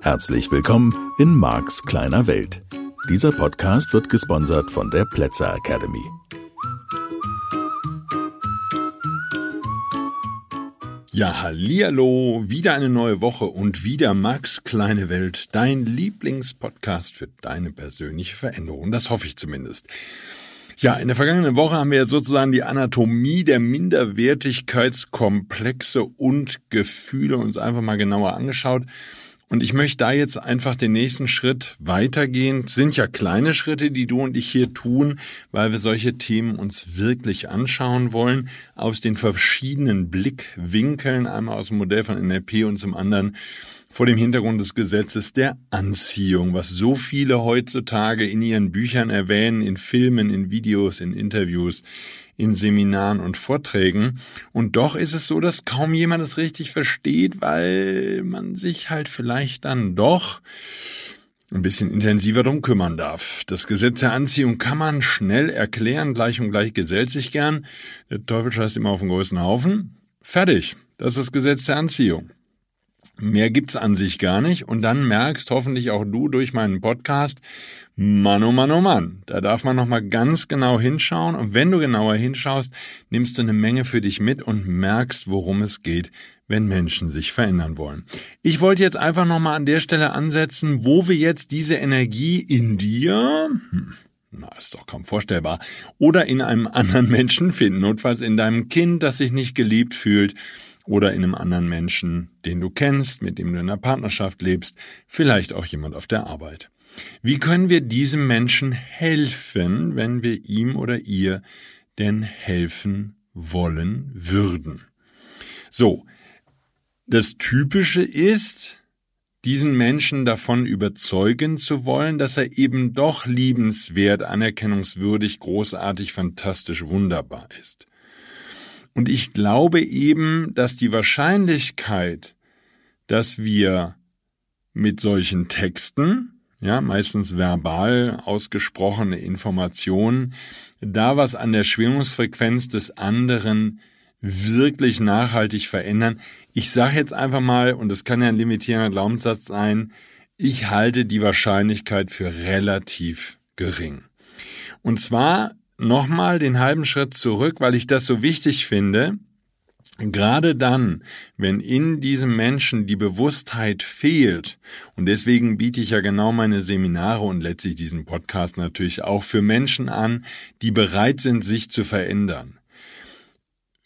Herzlich willkommen in Marks kleiner Welt. Dieser Podcast wird gesponsert von der Plätzer Academy. Ja, hallihallo, wieder eine neue Woche und wieder Max kleine Welt, dein Lieblingspodcast für deine persönliche Veränderung. Das hoffe ich zumindest. Ja, in der vergangenen Woche haben wir sozusagen die Anatomie der Minderwertigkeitskomplexe und Gefühle uns einfach mal genauer angeschaut. Und ich möchte da jetzt einfach den nächsten Schritt weitergehen. Das sind ja kleine Schritte, die du und ich hier tun, weil wir solche Themen uns wirklich anschauen wollen, aus den verschiedenen Blickwinkeln, einmal aus dem Modell von NLP und zum anderen vor dem Hintergrund des Gesetzes der Anziehung, was so viele heutzutage in ihren Büchern erwähnen, in Filmen, in Videos, in Interviews in Seminaren und Vorträgen. Und doch ist es so, dass kaum jemand es richtig versteht, weil man sich halt vielleicht dann doch ein bisschen intensiver drum kümmern darf. Das Gesetz der Anziehung kann man schnell erklären, gleich und gleich gesellt sich gern. Der Teufel scheißt immer auf den größten Haufen. Fertig. Das ist das Gesetz der Anziehung. Mehr gibt's an sich gar nicht. Und dann merkst hoffentlich auch du durch meinen Podcast, Mann, oh Mann, oh Mann, da darf man nochmal ganz genau hinschauen. Und wenn du genauer hinschaust, nimmst du eine Menge für dich mit und merkst, worum es geht, wenn Menschen sich verändern wollen. Ich wollte jetzt einfach nochmal an der Stelle ansetzen, wo wir jetzt diese Energie in dir, hm, na, ist doch kaum vorstellbar, oder in einem anderen Menschen finden, notfalls in deinem Kind, das sich nicht geliebt fühlt, oder in einem anderen Menschen, den du kennst, mit dem du in einer Partnerschaft lebst, vielleicht auch jemand auf der Arbeit. Wie können wir diesem Menschen helfen, wenn wir ihm oder ihr denn helfen wollen würden? So, das Typische ist, diesen Menschen davon überzeugen zu wollen, dass er eben doch liebenswert, anerkennungswürdig, großartig, fantastisch, wunderbar ist. Und ich glaube eben, dass die Wahrscheinlichkeit, dass wir mit solchen Texten, ja, meistens verbal ausgesprochene Informationen, da was an der Schwingungsfrequenz des anderen wirklich nachhaltig verändern. Ich sage jetzt einfach mal, und das kann ja ein limitierender Glaubenssatz sein, ich halte die Wahrscheinlichkeit für relativ gering. Und zwar nochmal den halben Schritt zurück, weil ich das so wichtig finde. Gerade dann, wenn in diesem Menschen die Bewusstheit fehlt, und deswegen biete ich ja genau meine Seminare und letztlich diesen Podcast natürlich auch für Menschen an, die bereit sind, sich zu verändern.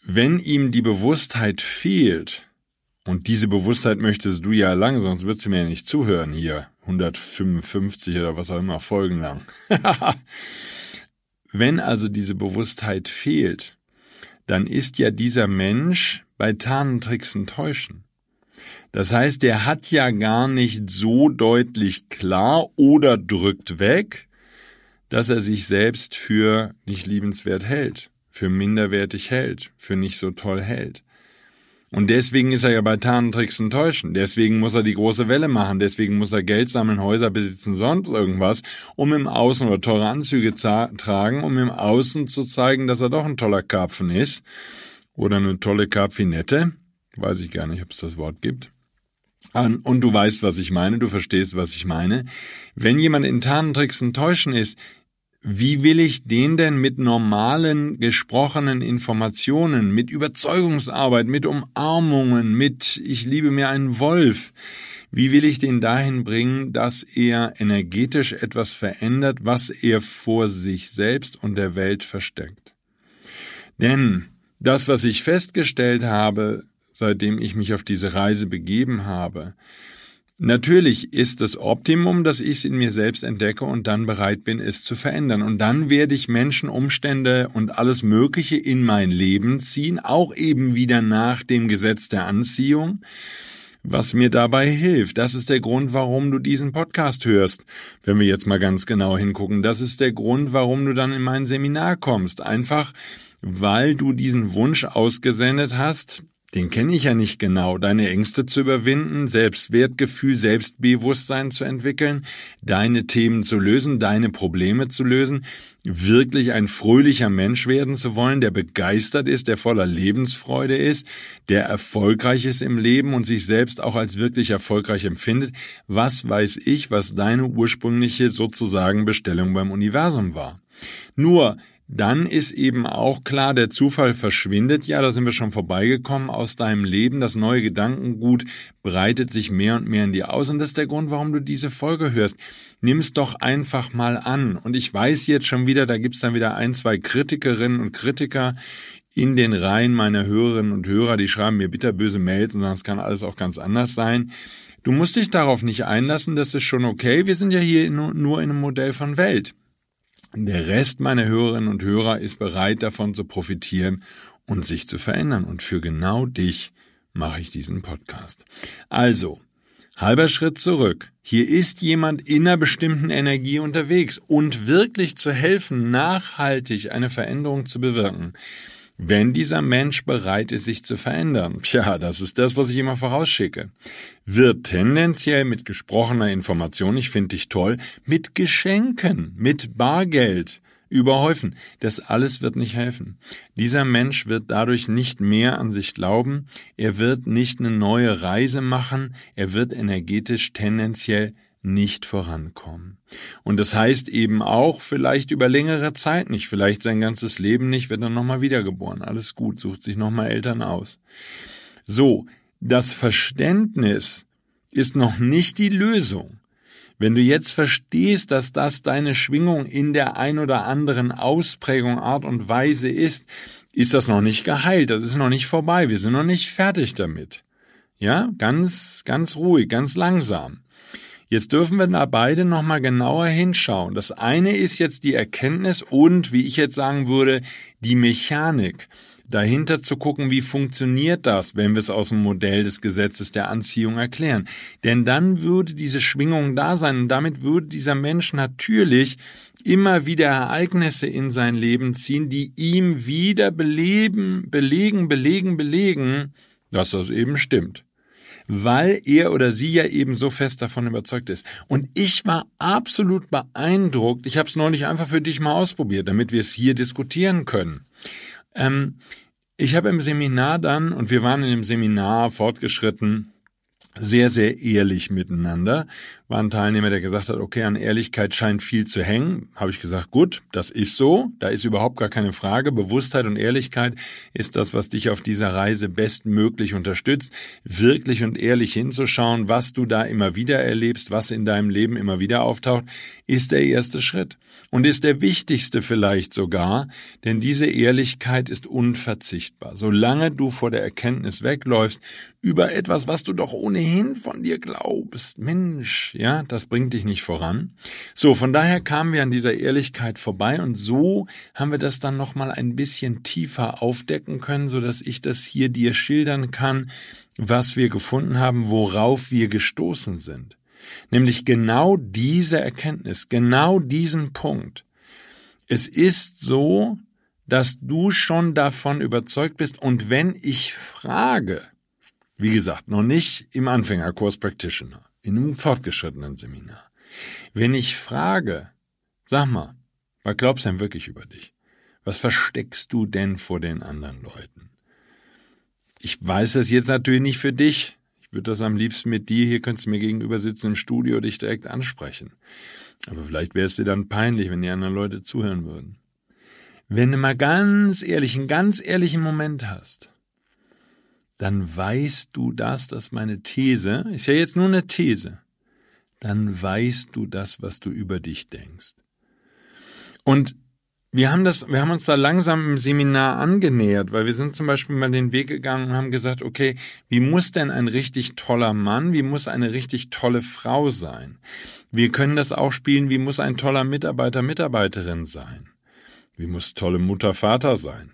Wenn ihm die Bewusstheit fehlt, und diese Bewusstheit möchtest du ja lang, sonst würdest du mir ja nicht zuhören hier, 155 oder was auch immer Folgen lang. Wenn also diese Bewusstheit fehlt, dann ist ja dieser Mensch bei Tarnen, Tricksen, Täuschen. Das heißt, der hat ja gar nicht so deutlich klar oder drückt weg, dass er sich selbst für nicht liebenswert hält, für minderwertig hält, für nicht so toll hält. Und deswegen ist er ja bei Tarntricks und Täuschen. Deswegen muss er die große Welle machen. Deswegen muss er Geld sammeln, Häuser besitzen, sonst irgendwas, um im Außen oder teure Anzüge tragen, um im Außen zu zeigen, dass er doch ein toller Karpfen ist. Oder eine tolle Karpfinette. Weiß ich gar nicht, ob es das Wort gibt. Und du weißt, was ich meine, du verstehst, was ich meine. Wenn jemand in Tarntricks und Täuschen ist, wie will ich den denn mit normalen gesprochenen Informationen, mit Überzeugungsarbeit, mit Umarmungen, mit ich liebe mir einen Wolf, wie will ich den dahin bringen, dass er energetisch etwas verändert, was er vor sich selbst und der Welt versteckt? Denn das, was ich festgestellt habe, seitdem ich mich auf diese Reise begeben habe, Natürlich ist das Optimum, dass ich es in mir selbst entdecke und dann bereit bin, es zu verändern. Und dann werde ich Menschen, Umstände und alles Mögliche in mein Leben ziehen, auch eben wieder nach dem Gesetz der Anziehung, was mir dabei hilft. Das ist der Grund, warum du diesen Podcast hörst. Wenn wir jetzt mal ganz genau hingucken, das ist der Grund, warum du dann in mein Seminar kommst. Einfach, weil du diesen Wunsch ausgesendet hast, den kenne ich ja nicht genau, deine Ängste zu überwinden, Selbstwertgefühl, Selbstbewusstsein zu entwickeln, deine Themen zu lösen, deine Probleme zu lösen, wirklich ein fröhlicher Mensch werden zu wollen, der begeistert ist, der voller Lebensfreude ist, der erfolgreich ist im Leben und sich selbst auch als wirklich erfolgreich empfindet. Was weiß ich, was deine ursprüngliche sozusagen Bestellung beim Universum war? Nur, dann ist eben auch klar, der Zufall verschwindet ja, da sind wir schon vorbeigekommen aus deinem Leben. Das neue Gedankengut breitet sich mehr und mehr in dir aus. Und das ist der Grund, warum du diese Folge hörst. Nimm's doch einfach mal an. Und ich weiß jetzt schon wieder, da gibt's dann wieder ein, zwei Kritikerinnen und Kritiker in den Reihen meiner Hörerinnen und Hörer, die schreiben mir bitterböse Mails und sagen, es kann alles auch ganz anders sein. Du musst dich darauf nicht einlassen, das ist schon okay. Wir sind ja hier nur in einem Modell von Welt. Der Rest meiner Hörerinnen und Hörer ist bereit davon zu profitieren und sich zu verändern. Und für genau dich mache ich diesen Podcast. Also, halber Schritt zurück. Hier ist jemand in einer bestimmten Energie unterwegs und wirklich zu helfen, nachhaltig eine Veränderung zu bewirken wenn dieser Mensch bereit ist, sich zu verändern. Tja, das ist das, was ich immer vorausschicke. Wird tendenziell mit gesprochener Information, ich finde dich toll, mit Geschenken, mit Bargeld überhäufen. Das alles wird nicht helfen. Dieser Mensch wird dadurch nicht mehr an sich glauben, er wird nicht eine neue Reise machen, er wird energetisch tendenziell nicht vorankommen. Und das heißt eben auch vielleicht über längere Zeit nicht, vielleicht sein ganzes Leben nicht, wird er nochmal wiedergeboren. Alles gut, sucht sich nochmal Eltern aus. So, das Verständnis ist noch nicht die Lösung. Wenn du jetzt verstehst, dass das deine Schwingung in der ein oder anderen Ausprägung, Art und Weise ist, ist das noch nicht geheilt, das ist noch nicht vorbei, wir sind noch nicht fertig damit. Ja, ganz, ganz ruhig, ganz langsam. Jetzt dürfen wir da beide nochmal genauer hinschauen. Das eine ist jetzt die Erkenntnis und, wie ich jetzt sagen würde, die Mechanik dahinter zu gucken, wie funktioniert das, wenn wir es aus dem Modell des Gesetzes der Anziehung erklären. Denn dann würde diese Schwingung da sein und damit würde dieser Mensch natürlich immer wieder Ereignisse in sein Leben ziehen, die ihm wieder beleben, belegen, belegen, belegen, dass das eben stimmt weil er oder sie ja eben so fest davon überzeugt ist. Und ich war absolut beeindruckt. Ich habe es neulich einfach für dich mal ausprobiert, damit wir es hier diskutieren können. Ähm, ich habe im Seminar dann, und wir waren in dem Seminar fortgeschritten, sehr, sehr ehrlich miteinander. War ein Teilnehmer, der gesagt hat, okay, an Ehrlichkeit scheint viel zu hängen. Habe ich gesagt, gut, das ist so. Da ist überhaupt gar keine Frage. Bewusstheit und Ehrlichkeit ist das, was dich auf dieser Reise bestmöglich unterstützt. Wirklich und ehrlich hinzuschauen, was du da immer wieder erlebst, was in deinem Leben immer wieder auftaucht, ist der erste Schritt. Und ist der wichtigste vielleicht sogar, denn diese Ehrlichkeit ist unverzichtbar. Solange du vor der Erkenntnis wegläufst über etwas, was du doch ohnehin von dir glaubst, Mensch, ja, das bringt dich nicht voran. So, von daher kamen wir an dieser Ehrlichkeit vorbei und so haben wir das dann nochmal ein bisschen tiefer aufdecken können, so dass ich das hier dir schildern kann, was wir gefunden haben, worauf wir gestoßen sind. Nämlich genau diese Erkenntnis, genau diesen Punkt. Es ist so, dass du schon davon überzeugt bist und wenn ich frage, wie gesagt, noch nicht im Anfängerkurs Practitioner, in einem fortgeschrittenen Seminar, wenn ich frage, sag mal, was glaubst du denn wirklich über dich? Was versteckst du denn vor den anderen Leuten? Ich weiß das jetzt natürlich nicht für dich, würde das am liebsten mit dir, hier könntest du mir gegenüber sitzen im Studio, dich direkt ansprechen. Aber vielleicht wäre es dir dann peinlich, wenn die anderen Leute zuhören würden. Wenn du mal ganz ehrlich, einen ganz ehrlichen Moment hast, dann weißt du das, dass meine These, ist ja jetzt nur eine These, dann weißt du das, was du über dich denkst. Und wir haben das, wir haben uns da langsam im Seminar angenähert, weil wir sind zum Beispiel mal den Weg gegangen und haben gesagt, okay, wie muss denn ein richtig toller Mann, wie muss eine richtig tolle Frau sein? Wir können das auch spielen, wie muss ein toller Mitarbeiter, Mitarbeiterin sein? Wie muss tolle Mutter, Vater sein?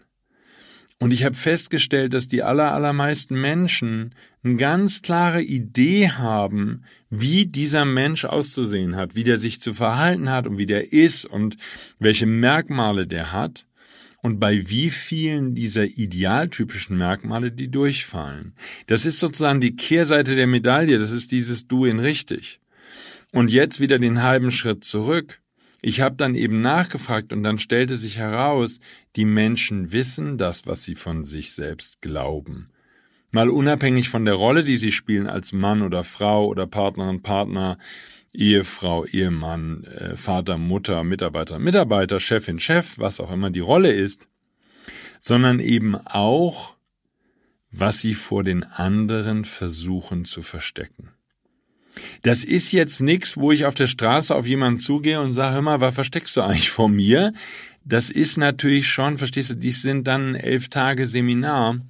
Und ich habe festgestellt, dass die aller, allermeisten Menschen eine ganz klare Idee haben, wie dieser Mensch auszusehen hat, wie der sich zu verhalten hat und wie der ist und welche Merkmale der hat. und bei wie vielen dieser idealtypischen Merkmale die durchfallen. Das ist sozusagen die Kehrseite der Medaille, das ist dieses Du in richtig. Und jetzt wieder den halben Schritt zurück. Ich habe dann eben nachgefragt und dann stellte sich heraus, die Menschen wissen das, was sie von sich selbst glauben. Mal unabhängig von der Rolle, die sie spielen als Mann oder Frau oder Partnerin, Partner, Ehefrau, Ehemann, äh, Vater, Mutter, Mitarbeiter, Mitarbeiter, Chefin, Chef, was auch immer die Rolle ist, sondern eben auch, was sie vor den anderen versuchen zu verstecken. Das ist jetzt nichts, wo ich auf der Straße auf jemanden zugehe und sage, hör mal, was versteckst du eigentlich vor mir? Das ist natürlich schon, verstehst du, dies sind dann elf Tage Seminar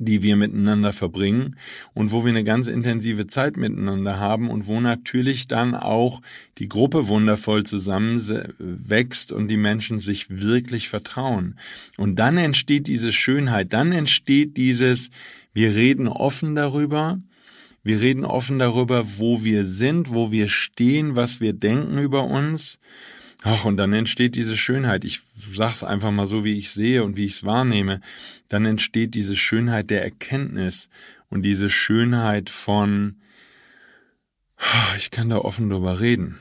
die wir miteinander verbringen und wo wir eine ganz intensive Zeit miteinander haben und wo natürlich dann auch die Gruppe wundervoll zusammenwächst und die Menschen sich wirklich vertrauen. Und dann entsteht diese Schönheit, dann entsteht dieses, wir reden offen darüber, wir reden offen darüber, wo wir sind, wo wir stehen, was wir denken über uns Ach, und dann entsteht diese Schönheit. Ich sag's einfach mal so, wie ich sehe und wie ich es wahrnehme. Dann entsteht diese Schönheit der Erkenntnis und diese Schönheit von, ich kann da offen drüber reden.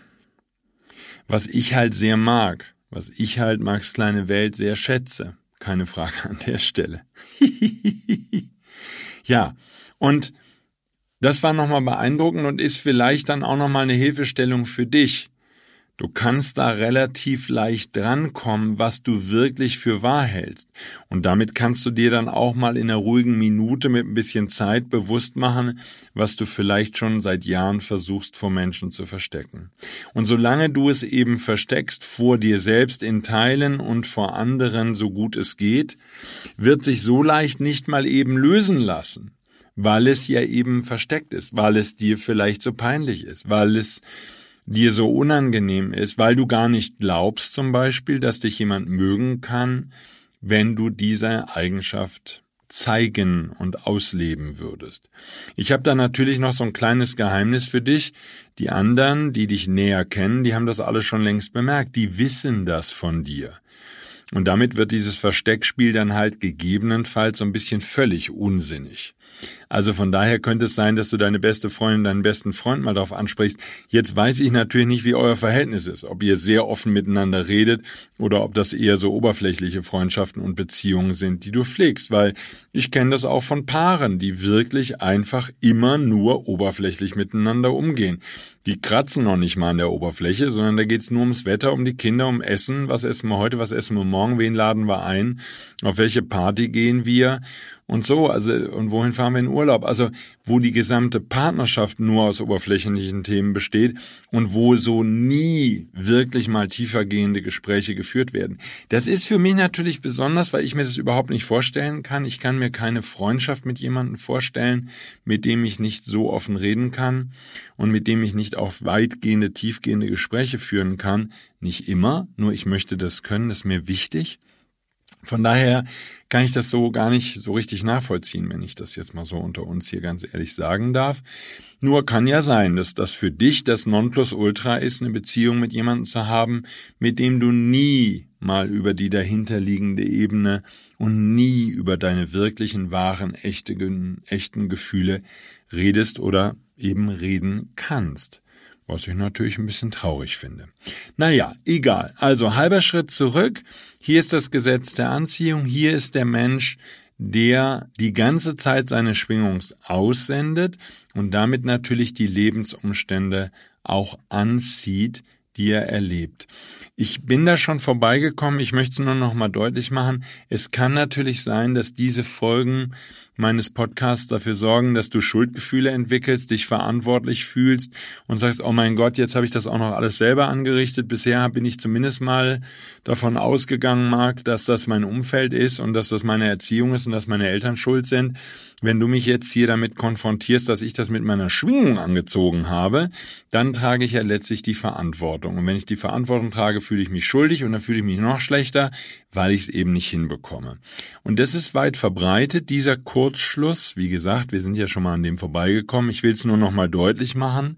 Was ich halt sehr mag, was ich halt Max kleine Welt sehr schätze. Keine Frage an der Stelle. ja, und das war nochmal beeindruckend und ist vielleicht dann auch nochmal eine Hilfestellung für dich Du kannst da relativ leicht drankommen, was du wirklich für wahr hältst. Und damit kannst du dir dann auch mal in einer ruhigen Minute mit ein bisschen Zeit bewusst machen, was du vielleicht schon seit Jahren versuchst vor Menschen zu verstecken. Und solange du es eben versteckst vor dir selbst in Teilen und vor anderen so gut es geht, wird sich so leicht nicht mal eben lösen lassen weil es ja eben versteckt ist, weil es dir vielleicht so peinlich ist, weil es dir so unangenehm ist, weil du gar nicht glaubst zum Beispiel, dass dich jemand mögen kann, wenn du diese Eigenschaft zeigen und ausleben würdest. Ich habe da natürlich noch so ein kleines Geheimnis für dich. Die anderen, die dich näher kennen, die haben das alles schon längst bemerkt. Die wissen das von dir. Und damit wird dieses Versteckspiel dann halt gegebenenfalls so ein bisschen völlig unsinnig. Also von daher könnte es sein, dass du deine beste Freundin, deinen besten Freund mal darauf ansprichst. Jetzt weiß ich natürlich nicht, wie euer Verhältnis ist, ob ihr sehr offen miteinander redet oder ob das eher so oberflächliche Freundschaften und Beziehungen sind, die du pflegst, weil ich kenne das auch von Paaren, die wirklich einfach immer nur oberflächlich miteinander umgehen. Die kratzen noch nicht mal an der Oberfläche, sondern da geht's nur ums Wetter, um die Kinder, um Essen. Was essen wir heute, was essen wir morgen, wen laden wir ein, auf welche Party gehen wir und so, also und wohin fahren wir in Urlaub? Also wo die gesamte Partnerschaft nur aus oberflächlichen Themen besteht und wo so nie wirklich mal tiefergehende Gespräche geführt werden. Das ist für mich natürlich besonders, weil ich mir das überhaupt nicht vorstellen kann. Ich kann mir keine Freundschaft mit jemandem vorstellen, mit dem ich nicht so offen reden kann und mit dem ich nicht auch weitgehende, tiefgehende Gespräche führen kann. Nicht immer, nur ich möchte das können, das ist mir wichtig. Von daher kann ich das so gar nicht so richtig nachvollziehen, wenn ich das jetzt mal so unter uns hier ganz ehrlich sagen darf. Nur kann ja sein, dass das für dich das Nonplusultra ist, eine Beziehung mit jemandem zu haben, mit dem du nie mal über die dahinterliegende Ebene und nie über deine wirklichen, wahren, echten, echten Gefühle redest oder eben reden kannst was ich natürlich ein bisschen traurig finde. Naja, egal. Also halber Schritt zurück. Hier ist das Gesetz der Anziehung. Hier ist der Mensch, der die ganze Zeit seine Schwingung aussendet und damit natürlich die Lebensumstände auch anzieht, die er erlebt. Ich bin da schon vorbeigekommen, ich möchte es nur noch mal deutlich machen. Es kann natürlich sein, dass diese Folgen meines Podcasts dafür sorgen, dass du Schuldgefühle entwickelst, dich verantwortlich fühlst und sagst, oh mein Gott, jetzt habe ich das auch noch alles selber angerichtet. Bisher bin ich zumindest mal davon ausgegangen, Marc, dass das mein Umfeld ist und dass das meine Erziehung ist und dass meine Eltern schuld sind. Wenn du mich jetzt hier damit konfrontierst, dass ich das mit meiner Schwingung angezogen habe, dann trage ich ja letztlich die Verantwortung. Und wenn ich die Verantwortung trage, fühle ich mich schuldig und dann fühle ich mich noch schlechter, weil ich es eben nicht hinbekomme. Und das ist weit verbreitet, dieser Kurzschluss. Wie gesagt, wir sind ja schon mal an dem vorbeigekommen. Ich will es nur noch mal deutlich machen.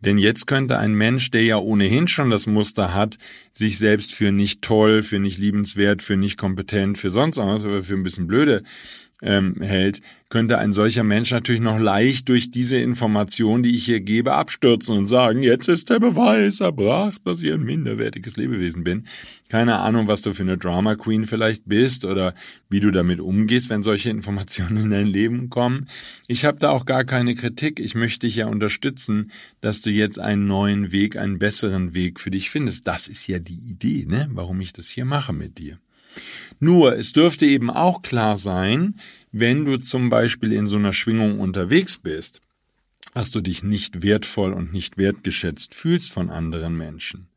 Denn jetzt könnte ein Mensch, der ja ohnehin schon das Muster hat, sich selbst für nicht toll, für nicht liebenswert, für nicht kompetent, für sonst was, für ein bisschen blöde ähm, hält, könnte ein solcher Mensch natürlich noch leicht durch diese Information, die ich hier gebe, abstürzen und sagen, jetzt ist der Beweis erbracht, dass ich ein minderwertiges Lebewesen bin. Keine Ahnung, was du für eine Drama Queen vielleicht bist oder wie du damit umgehst, wenn solche Informationen in dein Leben kommen. Ich habe da auch gar keine Kritik. Ich möchte dich ja unterstützen, dass du jetzt einen neuen Weg, einen besseren Weg für dich findest. Das ist ja die Idee, ne? warum ich das hier mache mit dir. Nur, es dürfte eben auch klar sein, wenn du zum Beispiel in so einer Schwingung unterwegs bist, dass du dich nicht wertvoll und nicht wertgeschätzt fühlst von anderen Menschen,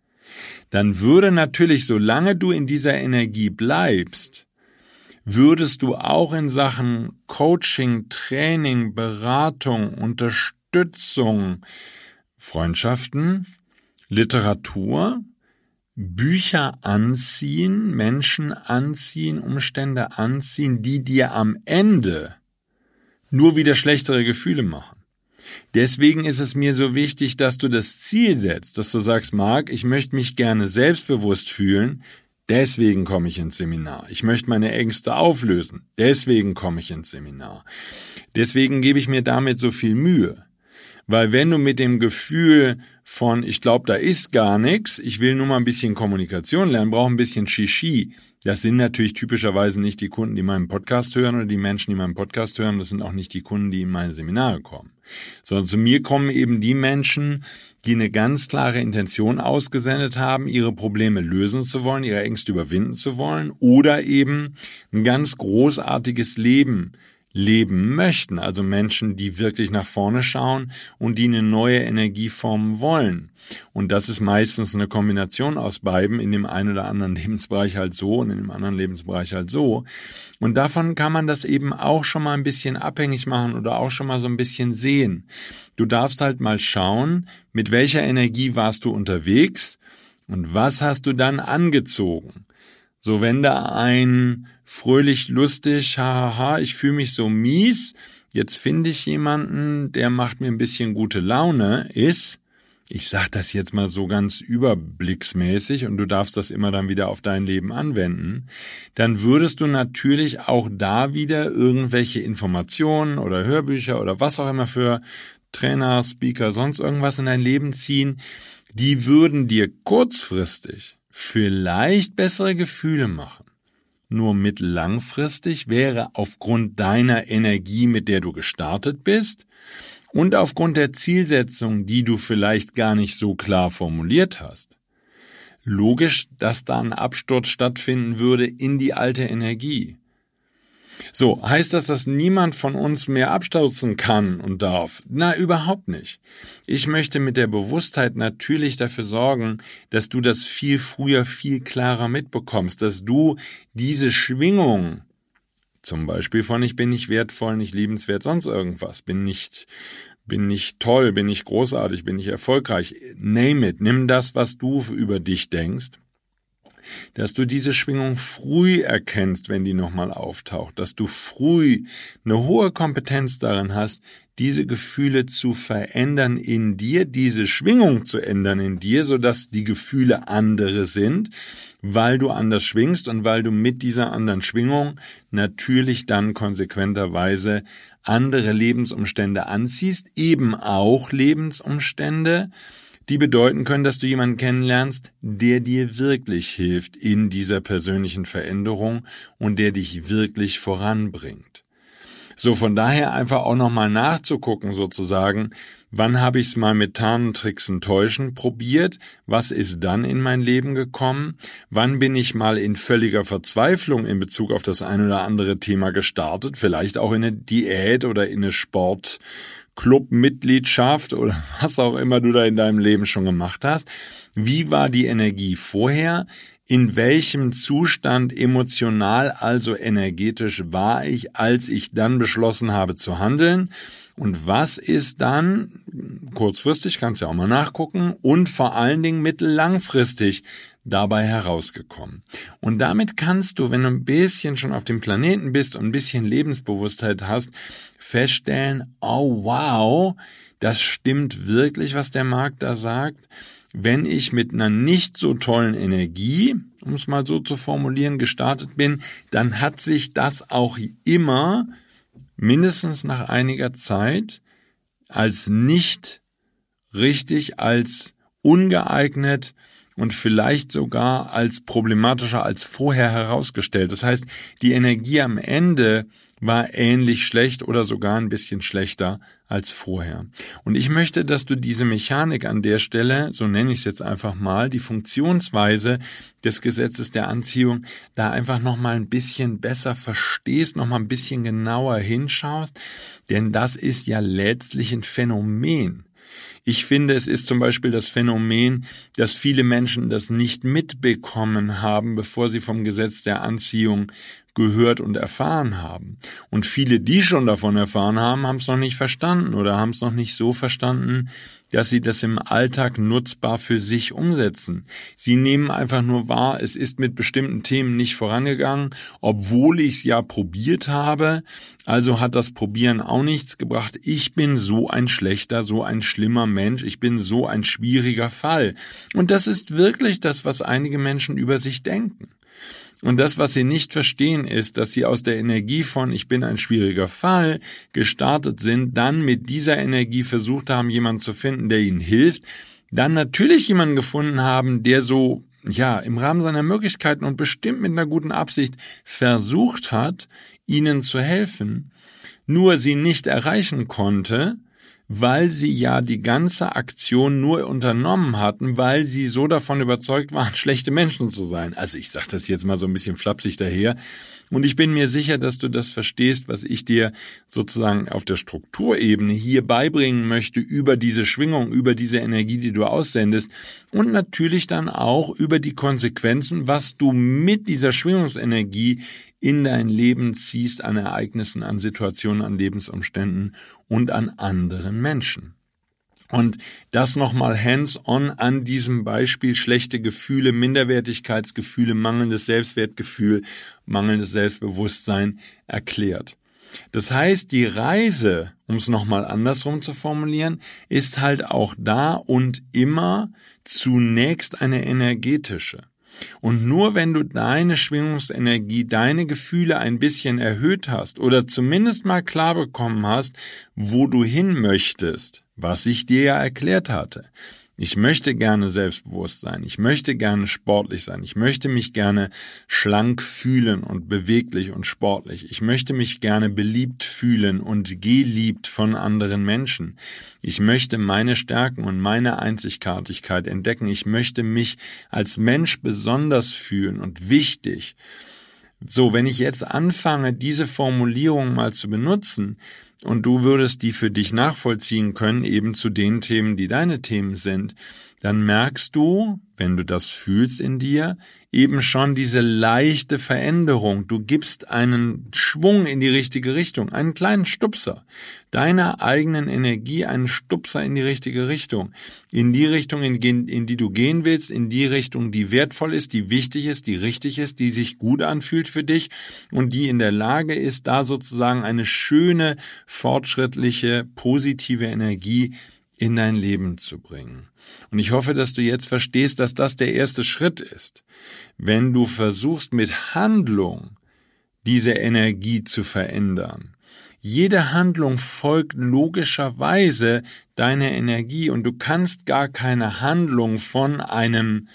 dann würde natürlich, solange du in dieser Energie bleibst, würdest du auch in Sachen Coaching, Training, Beratung, Unterstützung, Freundschaften, Literatur, Bücher anziehen, Menschen anziehen, Umstände anziehen, die dir am Ende nur wieder schlechtere Gefühle machen. Deswegen ist es mir so wichtig, dass du das Ziel setzt, dass du sagst, Marc, ich möchte mich gerne selbstbewusst fühlen, deswegen komme ich ins Seminar. Ich möchte meine Ängste auflösen, deswegen komme ich ins Seminar. Deswegen gebe ich mir damit so viel Mühe. Weil wenn du mit dem Gefühl von, ich glaube, da ist gar nichts, ich will nur mal ein bisschen Kommunikation lernen, brauche ein bisschen Shishi, das sind natürlich typischerweise nicht die Kunden, die meinen Podcast hören oder die Menschen, die meinen Podcast hören, das sind auch nicht die Kunden, die in meine Seminare kommen. Sondern zu mir kommen eben die Menschen, die eine ganz klare Intention ausgesendet haben, ihre Probleme lösen zu wollen, ihre Ängste überwinden zu wollen oder eben ein ganz großartiges Leben leben möchten, also Menschen, die wirklich nach vorne schauen und die eine neue Energie formen wollen. Und das ist meistens eine Kombination aus beiden, in dem einen oder anderen Lebensbereich halt so und in dem anderen Lebensbereich halt so. Und davon kann man das eben auch schon mal ein bisschen abhängig machen oder auch schon mal so ein bisschen sehen. Du darfst halt mal schauen, mit welcher Energie warst du unterwegs und was hast du dann angezogen. So, wenn da ein fröhlich, lustig, hahaha, ich fühle mich so mies, jetzt finde ich jemanden, der macht mir ein bisschen gute Laune, ist, ich sag das jetzt mal so ganz überblicksmäßig und du darfst das immer dann wieder auf dein Leben anwenden, dann würdest du natürlich auch da wieder irgendwelche Informationen oder Hörbücher oder was auch immer für Trainer, Speaker, sonst irgendwas in dein Leben ziehen, die würden dir kurzfristig vielleicht bessere Gefühle machen. Nur mittellangfristig wäre aufgrund deiner Energie, mit der du gestartet bist, und aufgrund der Zielsetzung, die du vielleicht gar nicht so klar formuliert hast, logisch, dass da ein Absturz stattfinden würde in die alte Energie. So, heißt das, dass niemand von uns mehr abstürzen kann und darf? Na, überhaupt nicht. Ich möchte mit der Bewusstheit natürlich dafür sorgen, dass du das viel früher, viel klarer mitbekommst, dass du diese Schwingung, zum Beispiel von ich bin nicht wertvoll, nicht liebenswert, sonst irgendwas, bin nicht, bin nicht toll, bin nicht großartig, bin nicht erfolgreich, name it, nimm das, was du über dich denkst dass du diese Schwingung früh erkennst, wenn die nochmal auftaucht, dass du früh eine hohe Kompetenz darin hast, diese Gefühle zu verändern in dir, diese Schwingung zu ändern in dir, sodass die Gefühle andere sind, weil du anders schwingst und weil du mit dieser anderen Schwingung natürlich dann konsequenterweise andere Lebensumstände anziehst, eben auch Lebensumstände, die bedeuten können, dass du jemanden kennenlernst, der dir wirklich hilft in dieser persönlichen Veränderung und der dich wirklich voranbringt. So von daher einfach auch nochmal nachzugucken sozusagen, wann habe ich es mal mit Tarntricksen täuschen probiert, was ist dann in mein Leben gekommen, wann bin ich mal in völliger Verzweiflung in Bezug auf das ein oder andere Thema gestartet, vielleicht auch in eine Diät oder in eine Sport Clubmitgliedschaft oder was auch immer du da in deinem Leben schon gemacht hast. Wie war die Energie vorher? In welchem Zustand emotional, also energetisch war ich, als ich dann beschlossen habe zu handeln? Und was ist dann, kurzfristig, kannst du ja auch mal nachgucken, und vor allen Dingen mittellangfristig dabei herausgekommen. Und damit kannst du, wenn du ein bisschen schon auf dem Planeten bist und ein bisschen Lebensbewusstheit hast, feststellen, oh wow, das stimmt wirklich, was der Markt da sagt. Wenn ich mit einer nicht so tollen Energie, um es mal so zu formulieren, gestartet bin, dann hat sich das auch immer mindestens nach einiger Zeit als nicht richtig, als ungeeignet und vielleicht sogar als problematischer als vorher herausgestellt. Das heißt, die Energie am Ende war ähnlich schlecht oder sogar ein bisschen schlechter als vorher. Und ich möchte, dass du diese Mechanik an der Stelle, so nenne ich es jetzt einfach mal, die Funktionsweise des Gesetzes der Anziehung, da einfach noch mal ein bisschen besser verstehst, noch mal ein bisschen genauer hinschaust, denn das ist ja letztlich ein Phänomen. Ich finde, es ist zum Beispiel das Phänomen, dass viele Menschen das nicht mitbekommen haben, bevor sie vom Gesetz der Anziehung gehört und erfahren haben. Und viele, die schon davon erfahren haben, haben es noch nicht verstanden oder haben es noch nicht so verstanden, dass sie das im Alltag nutzbar für sich umsetzen. Sie nehmen einfach nur wahr, es ist mit bestimmten Themen nicht vorangegangen, obwohl ich es ja probiert habe. Also hat das Probieren auch nichts gebracht. Ich bin so ein schlechter, so ein schlimmer Mensch. Ich bin so ein schwieriger Fall. Und das ist wirklich das, was einige Menschen über sich denken. Und das, was sie nicht verstehen, ist, dass sie aus der Energie von Ich bin ein schwieriger Fall gestartet sind, dann mit dieser Energie versucht haben, jemanden zu finden, der ihnen hilft, dann natürlich jemanden gefunden haben, der so, ja, im Rahmen seiner Möglichkeiten und bestimmt mit einer guten Absicht versucht hat, ihnen zu helfen, nur sie nicht erreichen konnte, weil sie ja die ganze Aktion nur unternommen hatten, weil sie so davon überzeugt waren, schlechte Menschen zu sein. Also ich sage das jetzt mal so ein bisschen flapsig daher. Und ich bin mir sicher, dass du das verstehst, was ich dir sozusagen auf der Strukturebene hier beibringen möchte über diese Schwingung, über diese Energie, die du aussendest und natürlich dann auch über die Konsequenzen, was du mit dieser Schwingungsenergie in dein Leben ziehst an Ereignissen, an Situationen, an Lebensumständen und an anderen Menschen. Und das nochmal hands-on an diesem Beispiel schlechte Gefühle, Minderwertigkeitsgefühle, mangelndes Selbstwertgefühl, mangelndes Selbstbewusstsein erklärt. Das heißt, die Reise, um es nochmal andersrum zu formulieren, ist halt auch da und immer zunächst eine energetische. Und nur wenn du deine Schwingungsenergie, deine Gefühle ein bisschen erhöht hast oder zumindest mal klar bekommen hast, wo du hin möchtest, was ich dir ja erklärt hatte, ich möchte gerne selbstbewusst sein. Ich möchte gerne sportlich sein. Ich möchte mich gerne schlank fühlen und beweglich und sportlich. Ich möchte mich gerne beliebt fühlen und geliebt von anderen Menschen. Ich möchte meine Stärken und meine Einzigartigkeit entdecken. Ich möchte mich als Mensch besonders fühlen und wichtig. So, wenn ich jetzt anfange, diese Formulierung mal zu benutzen, und du würdest die für dich nachvollziehen können, eben zu den Themen, die deine Themen sind, dann merkst du, wenn du das fühlst in dir, eben schon diese leichte Veränderung. Du gibst einen Schwung in die richtige Richtung, einen kleinen Stupser, deiner eigenen Energie einen Stupser in die richtige Richtung, in die Richtung, in, in die du gehen willst, in die Richtung, die wertvoll ist, die wichtig ist, die richtig ist, die sich gut anfühlt für dich und die in der Lage ist, da sozusagen eine schöne, fortschrittliche, positive Energie in dein Leben zu bringen. Und ich hoffe, dass du jetzt verstehst, dass das der erste Schritt ist. Wenn du versuchst mit Handlung diese Energie zu verändern. Jede Handlung folgt logischerweise deiner Energie und du kannst gar keine Handlung von einem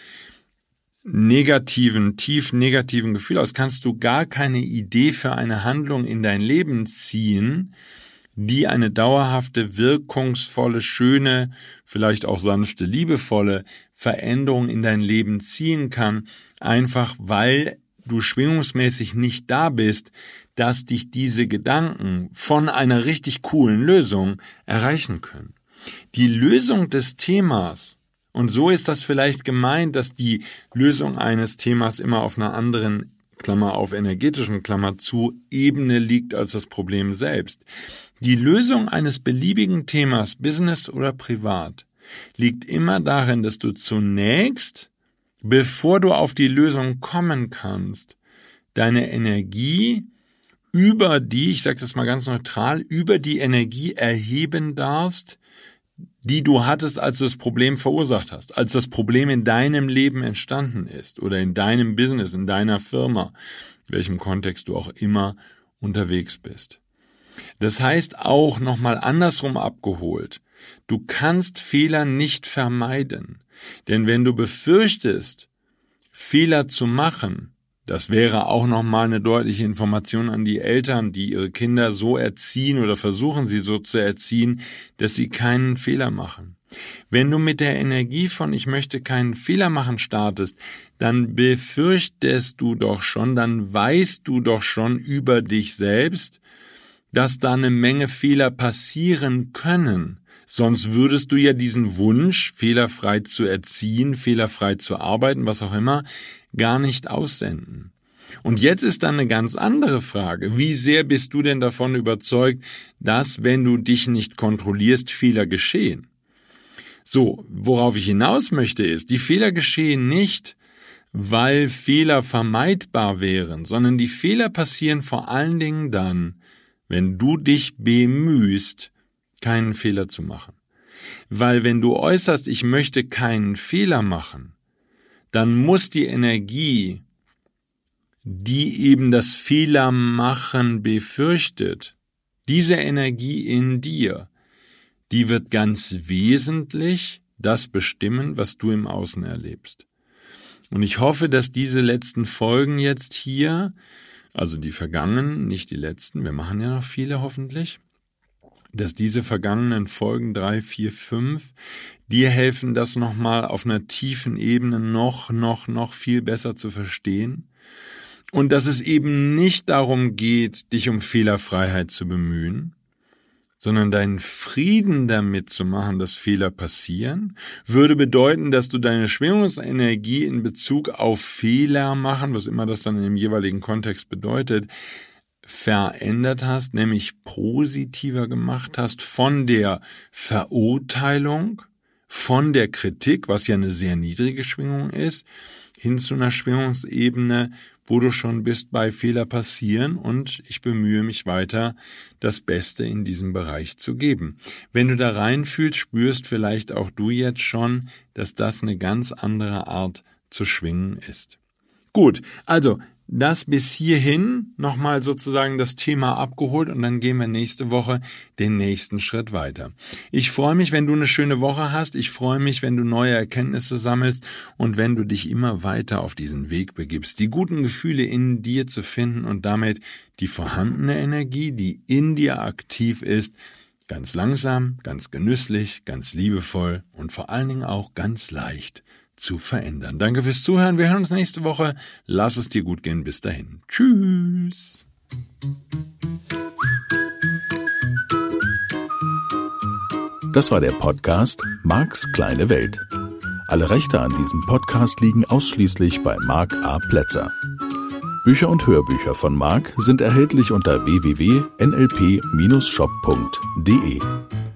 negativen, tief negativen Gefühl aus, kannst du gar keine Idee für eine Handlung in dein Leben ziehen, die eine dauerhafte, wirkungsvolle, schöne, vielleicht auch sanfte, liebevolle Veränderung in dein Leben ziehen kann, einfach weil du schwingungsmäßig nicht da bist, dass dich diese Gedanken von einer richtig coolen Lösung erreichen können. Die Lösung des Themas, und so ist das vielleicht gemeint, dass die Lösung eines Themas immer auf einer anderen Klammer auf energetischen Klammer zu Ebene liegt als das Problem selbst. Die Lösung eines beliebigen Themas, Business oder privat, liegt immer darin, dass du zunächst, bevor du auf die Lösung kommen kannst, deine Energie über die, ich sage das mal ganz neutral, über die Energie erheben darfst, die du hattest, als du das Problem verursacht hast, als das Problem in deinem Leben entstanden ist oder in deinem Business, in deiner Firma, in welchem Kontext du auch immer unterwegs bist. Das heißt auch nochmal andersrum abgeholt. Du kannst Fehler nicht vermeiden. Denn wenn du befürchtest, Fehler zu machen, das wäre auch nochmal eine deutliche Information an die Eltern, die ihre Kinder so erziehen oder versuchen sie so zu erziehen, dass sie keinen Fehler machen. Wenn du mit der Energie von ich möchte keinen Fehler machen startest, dann befürchtest du doch schon, dann weißt du doch schon über dich selbst, dass da eine Menge Fehler passieren können. Sonst würdest du ja diesen Wunsch, fehlerfrei zu erziehen, fehlerfrei zu arbeiten, was auch immer, gar nicht aussenden. Und jetzt ist dann eine ganz andere Frage. Wie sehr bist du denn davon überzeugt, dass, wenn du dich nicht kontrollierst, Fehler geschehen? So, worauf ich hinaus möchte ist, die Fehler geschehen nicht, weil Fehler vermeidbar wären, sondern die Fehler passieren vor allen Dingen dann, wenn du dich bemühst, keinen Fehler zu machen. Weil wenn du äußerst, ich möchte keinen Fehler machen, dann muss die Energie, die eben das Fehlermachen befürchtet, diese Energie in dir, die wird ganz wesentlich das bestimmen, was du im Außen erlebst. Und ich hoffe, dass diese letzten Folgen jetzt hier, also die vergangenen, nicht die letzten, wir machen ja noch viele hoffentlich, dass diese vergangenen Folgen drei, vier, fünf dir helfen, das nochmal auf einer tiefen Ebene noch, noch, noch viel besser zu verstehen. Und dass es eben nicht darum geht, dich um Fehlerfreiheit zu bemühen, sondern deinen Frieden damit zu machen, dass Fehler passieren, würde bedeuten, dass du deine Schwingungsenergie in Bezug auf Fehler machen, was immer das dann im jeweiligen Kontext bedeutet, verändert hast, nämlich positiver gemacht hast von der Verurteilung, von der Kritik, was ja eine sehr niedrige Schwingung ist, hin zu einer Schwingungsebene, wo du schon bist bei Fehler passieren und ich bemühe mich weiter, das Beste in diesem Bereich zu geben. Wenn du da reinfühlst, spürst vielleicht auch du jetzt schon, dass das eine ganz andere Art zu schwingen ist. Gut, also das bis hierhin nochmal sozusagen das Thema abgeholt und dann gehen wir nächste Woche den nächsten Schritt weiter. Ich freue mich, wenn du eine schöne Woche hast. Ich freue mich, wenn du neue Erkenntnisse sammelst und wenn du dich immer weiter auf diesen Weg begibst, die guten Gefühle in dir zu finden und damit die vorhandene Energie, die in dir aktiv ist, ganz langsam, ganz genüsslich, ganz liebevoll und vor allen Dingen auch ganz leicht zu verändern. Danke fürs Zuhören. Wir hören uns nächste Woche. Lass es dir gut gehen. Bis dahin. Tschüss. Das war der Podcast Marks kleine Welt. Alle Rechte an diesem Podcast liegen ausschließlich bei Mark A. Plätzer. Bücher und Hörbücher von Mark sind erhältlich unter www.nlp-shop.de.